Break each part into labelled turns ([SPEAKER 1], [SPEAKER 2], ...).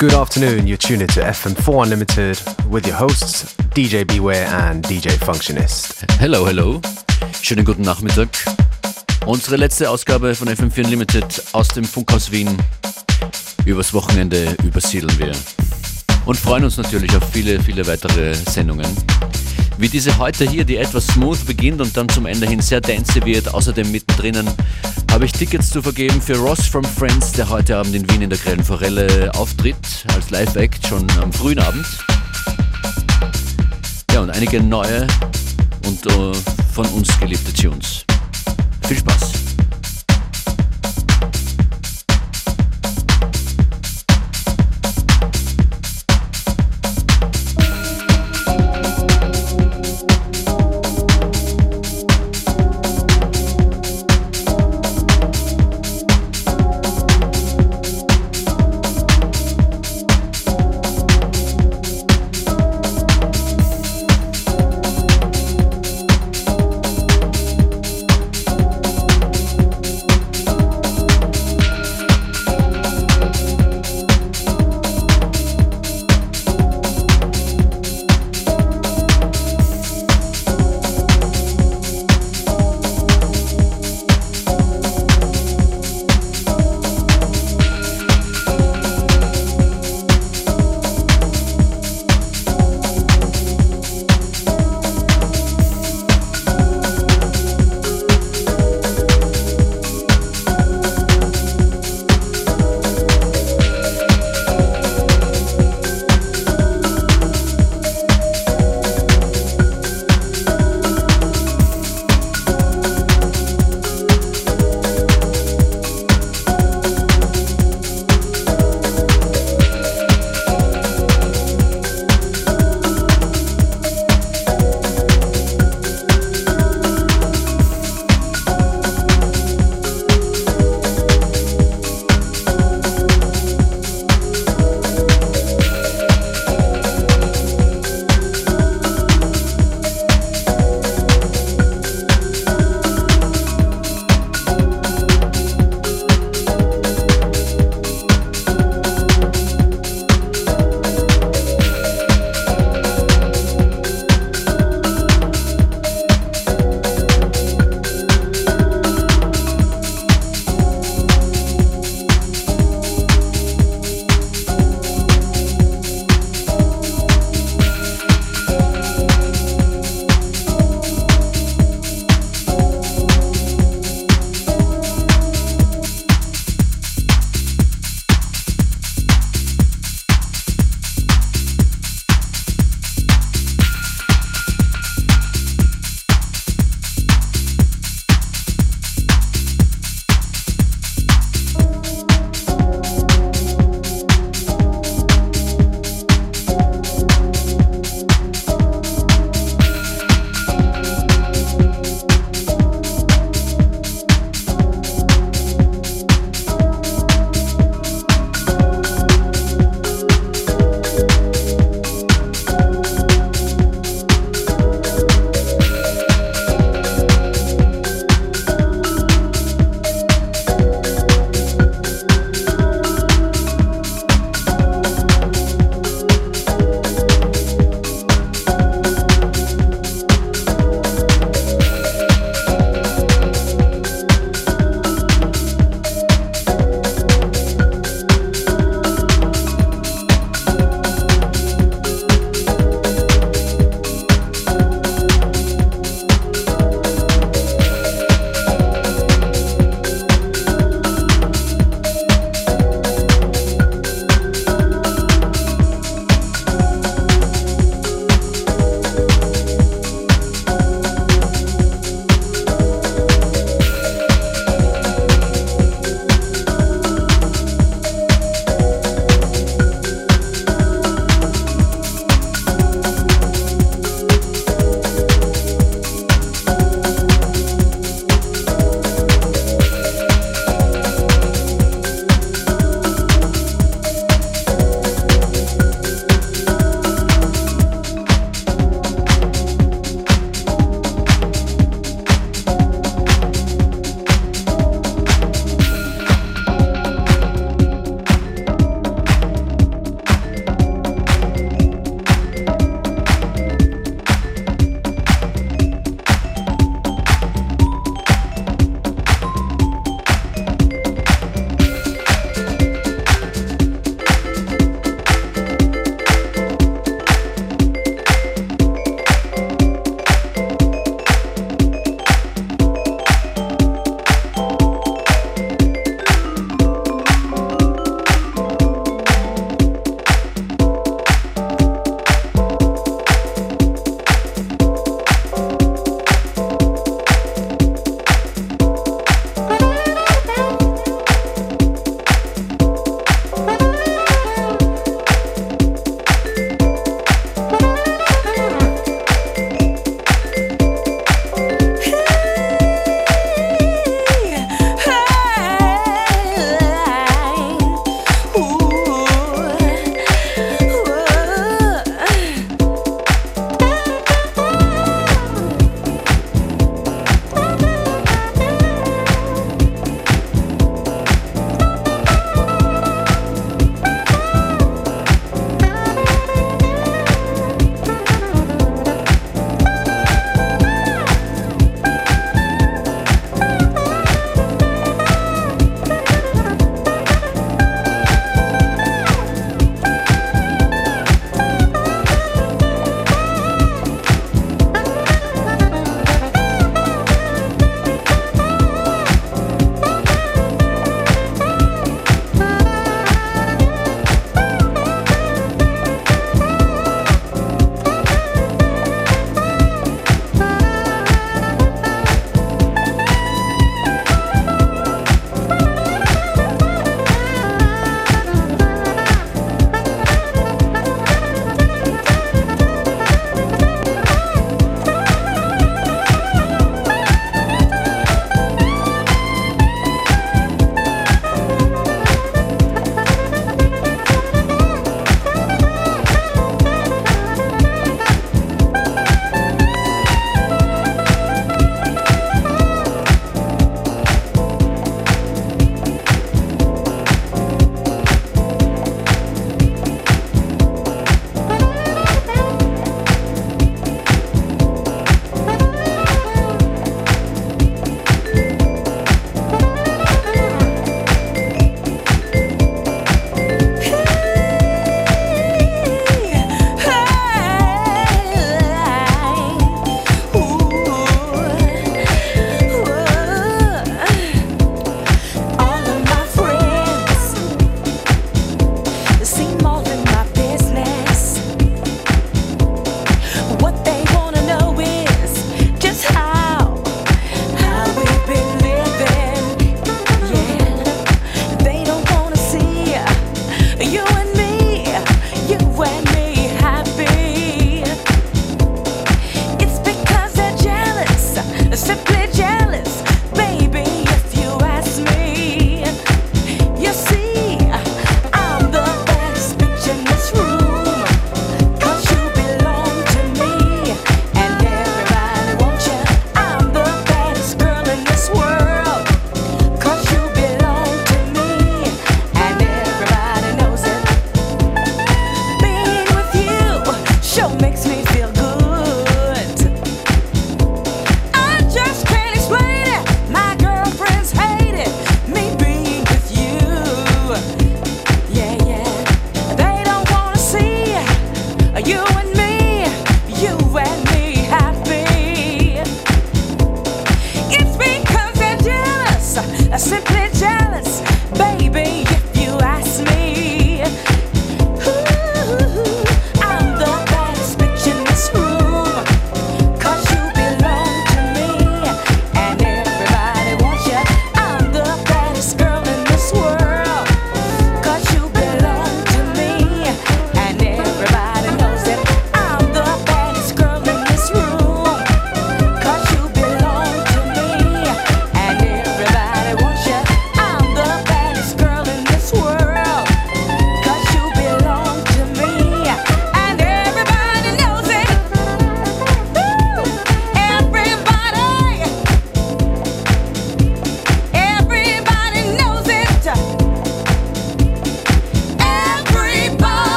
[SPEAKER 1] Good afternoon, you're tuned into FM4 Unlimited with your hosts DJ Beware and DJ Functionist.
[SPEAKER 2] Hello, hello. Schönen guten Nachmittag. Unsere letzte Ausgabe von FM4 Unlimited aus dem Funkhaus Wien. Übers Wochenende übersiedeln wir. Und freuen uns natürlich auf viele, viele weitere Sendungen. Wie diese heute hier, die etwas smooth beginnt und dann zum Ende hin sehr dancey wird. Außerdem mittendrin habe ich Tickets zu vergeben für Ross from Friends, der heute Abend in Wien in der Grellen Forelle auftritt, als Live-Act schon am frühen Abend. Ja, und einige neue und uh, von uns geliebte Tunes. Viel Spaß!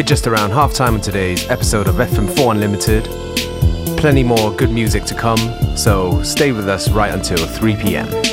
[SPEAKER 1] We're just around half time on today's episode of FM4 Unlimited. Plenty more good music to come, so stay with us right until 3 pm.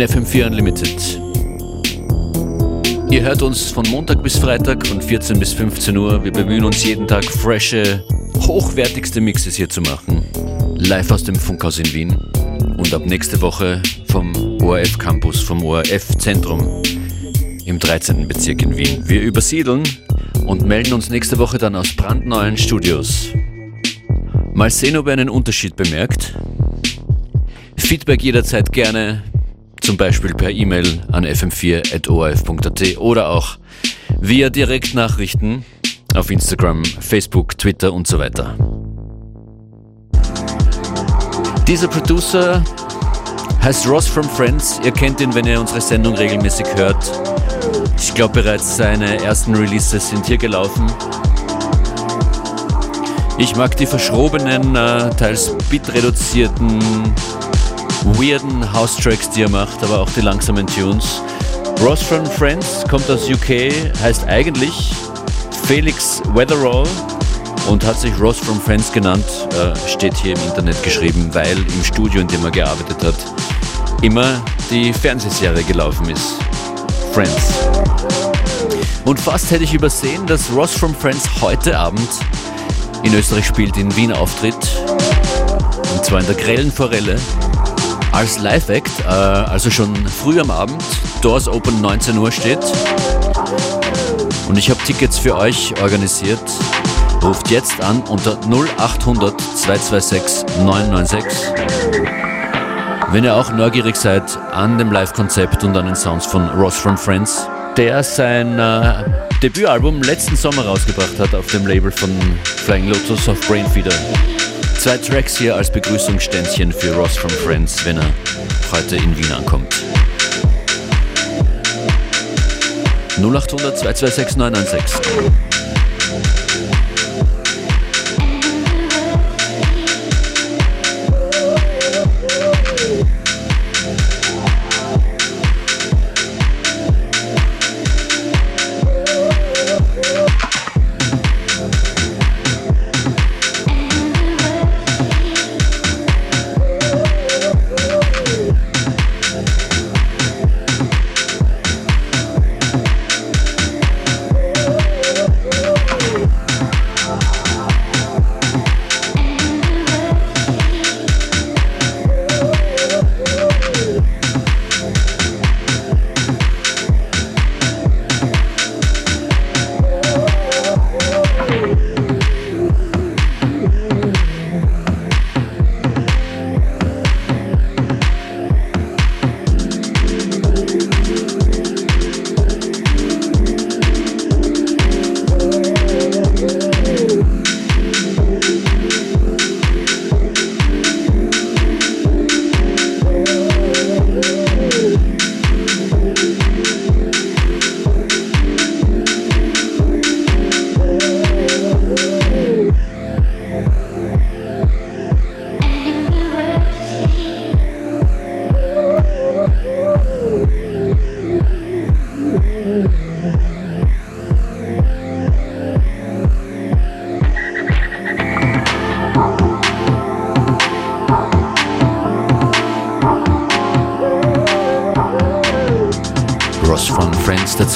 [SPEAKER 2] In FM4 Unlimited. Ihr hört uns von Montag bis Freitag von 14 bis 15 Uhr. Wir bemühen uns jeden Tag frische, hochwertigste Mixes hier zu machen. Live aus dem Funkhaus in Wien und ab nächste Woche vom ORF Campus, vom ORF Zentrum im 13. Bezirk in Wien. Wir übersiedeln und melden uns nächste Woche dann aus brandneuen Studios. Mal sehen, ob ihr einen Unterschied bemerkt. Feedback jederzeit gerne, zum Beispiel per E-Mail an fm4.orf.at oder auch via Direktnachrichten auf Instagram, Facebook, Twitter und so weiter. Dieser Producer heißt Ross from Friends. Ihr kennt ihn, wenn ihr unsere Sendung regelmäßig hört. Ich glaube bereits seine ersten Releases sind hier gelaufen. Ich mag die verschrobenen, äh, teils bitreduzierten weirden House-Tracks, die er macht, aber auch die langsamen Tunes. Ross from Friends kommt aus UK, heißt eigentlich Felix Weatherall und hat sich Ross from Friends genannt, äh, steht hier im Internet geschrieben, weil im Studio, in dem er gearbeitet hat, immer die Fernsehserie gelaufen ist. Friends. Und fast hätte ich übersehen, dass Ross from Friends heute Abend in Österreich spielt, in Wien auftritt. Und zwar in der Grellen Forelle als Live-Act, äh, also schon früh am Abend. Doors Open 19 Uhr steht. Und ich habe Tickets für euch organisiert. Ruft jetzt an unter 0800 226 996. Wenn ihr auch neugierig seid an dem Live-Konzept und an den Sounds von Ross from Friends, der sein äh, Debütalbum letzten Sommer rausgebracht hat auf dem Label von Flying Lotus auf Brainfeeder. Zwei Tracks hier als Begrüßungsständchen für Ross from Friends, wenn er heute in Wien ankommt. 0800 226 996.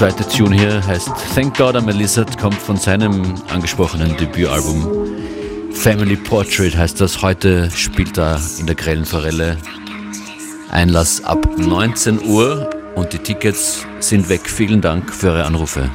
[SPEAKER 2] zweite Tune hier heißt Thank God I'm a Lizard, kommt von seinem angesprochenen Debütalbum Family Portrait heißt das. Heute spielt er in der Grellen Forelle. Einlass ab 19 Uhr und die Tickets sind weg. Vielen Dank für eure Anrufe.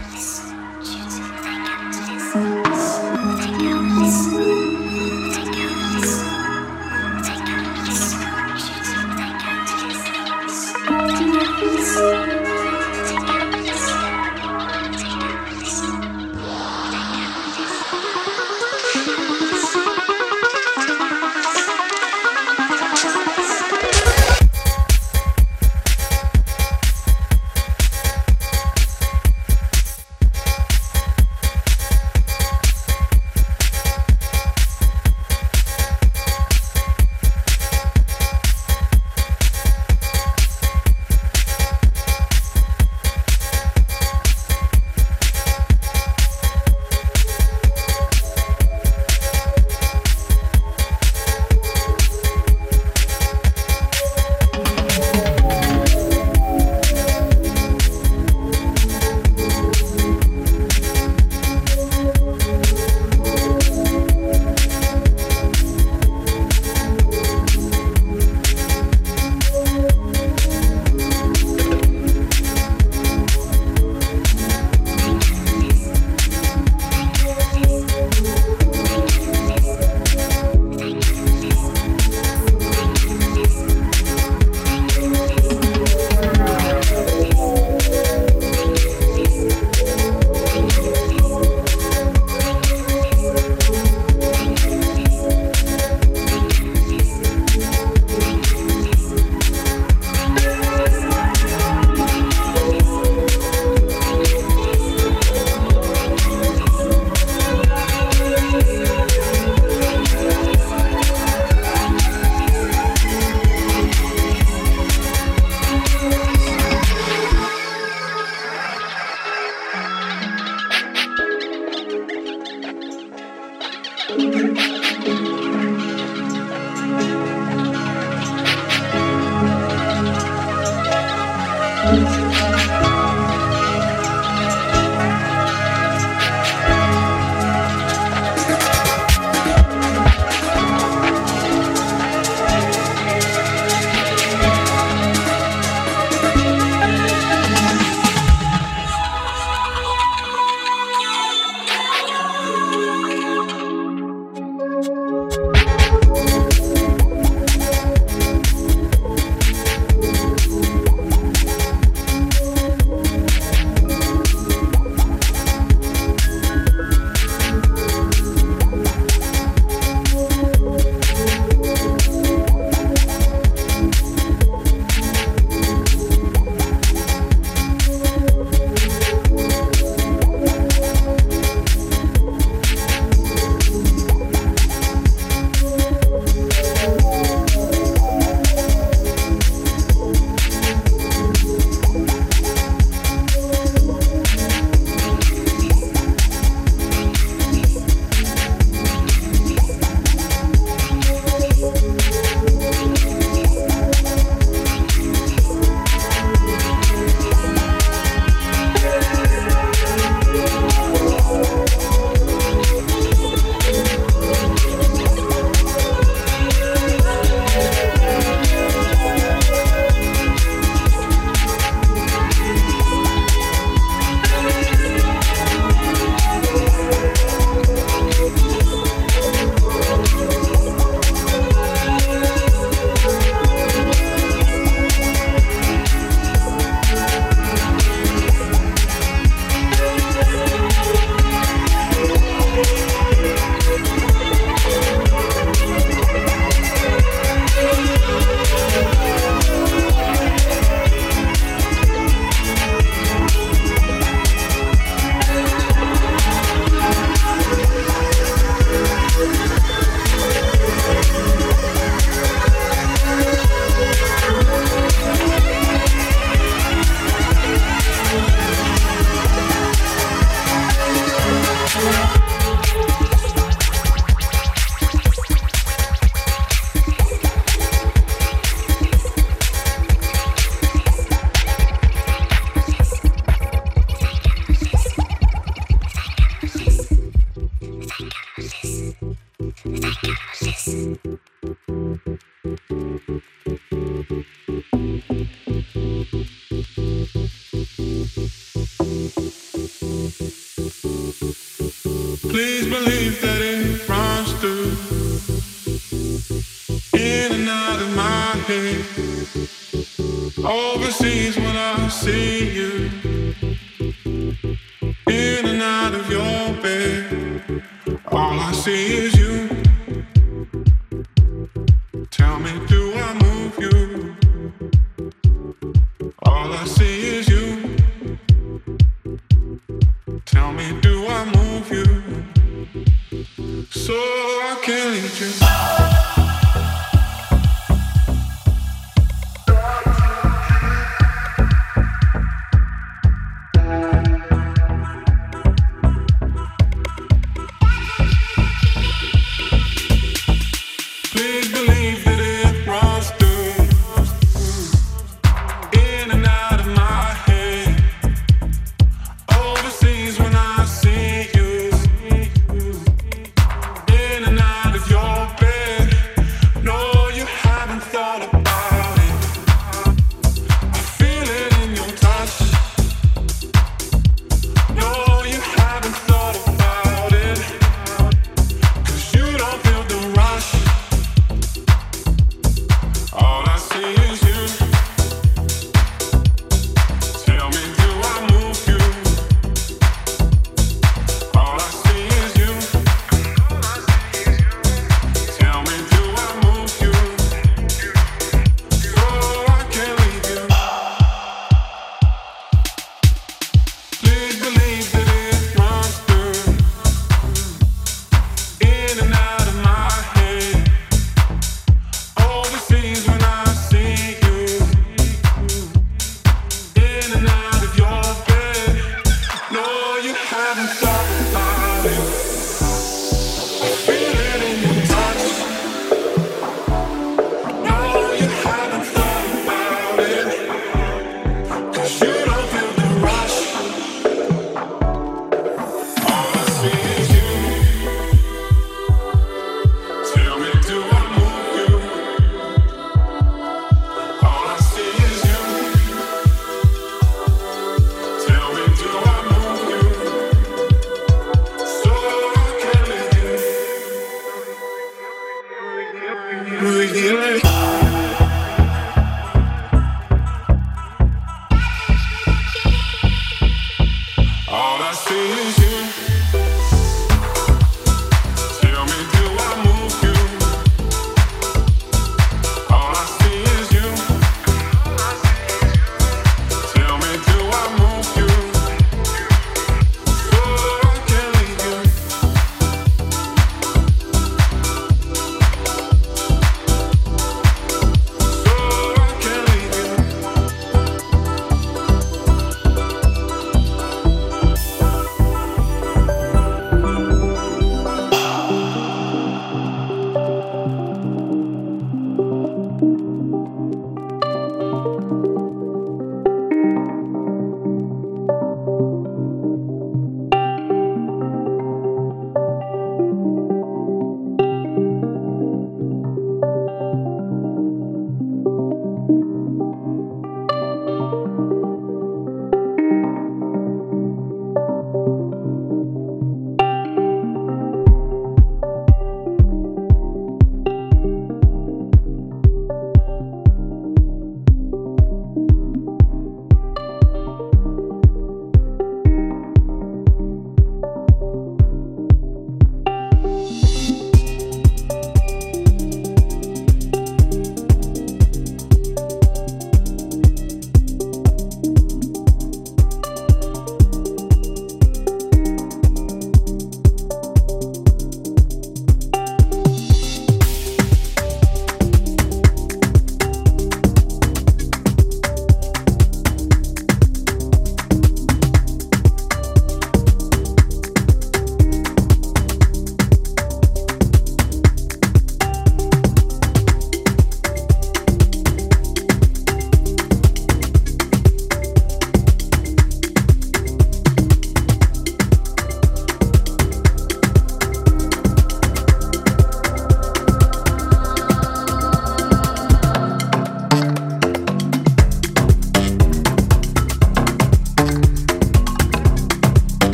[SPEAKER 3] Do I move you so I
[SPEAKER 4] can lead you.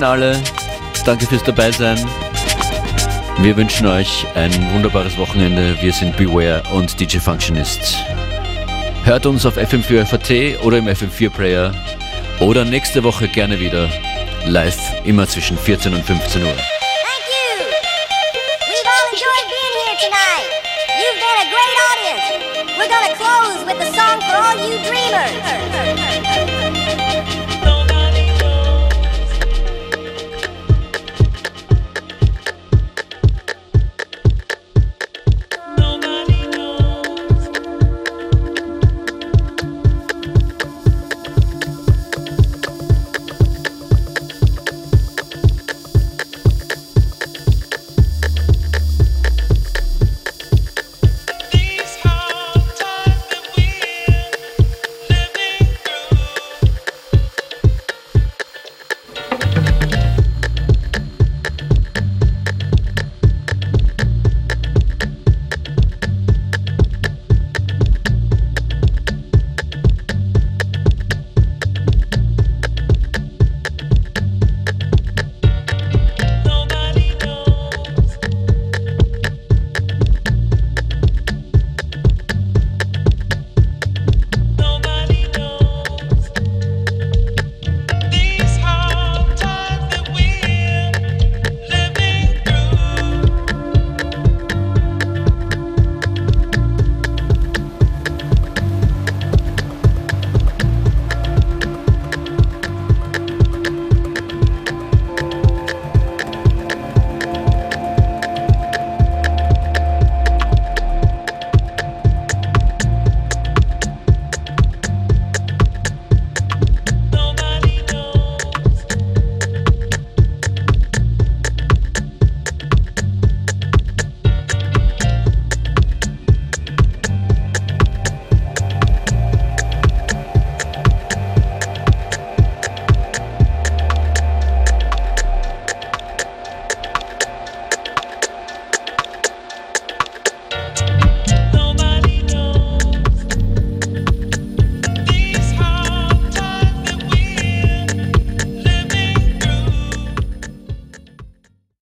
[SPEAKER 4] Finale. Danke fürs Dabeisein. Wir wünschen euch ein wunderbares Wochenende. Wir sind Beware und DJ Functionist. Hört uns auf FM4FAT oder im FM4-Player oder nächste Woche gerne wieder live immer zwischen 14 und 15 Uhr.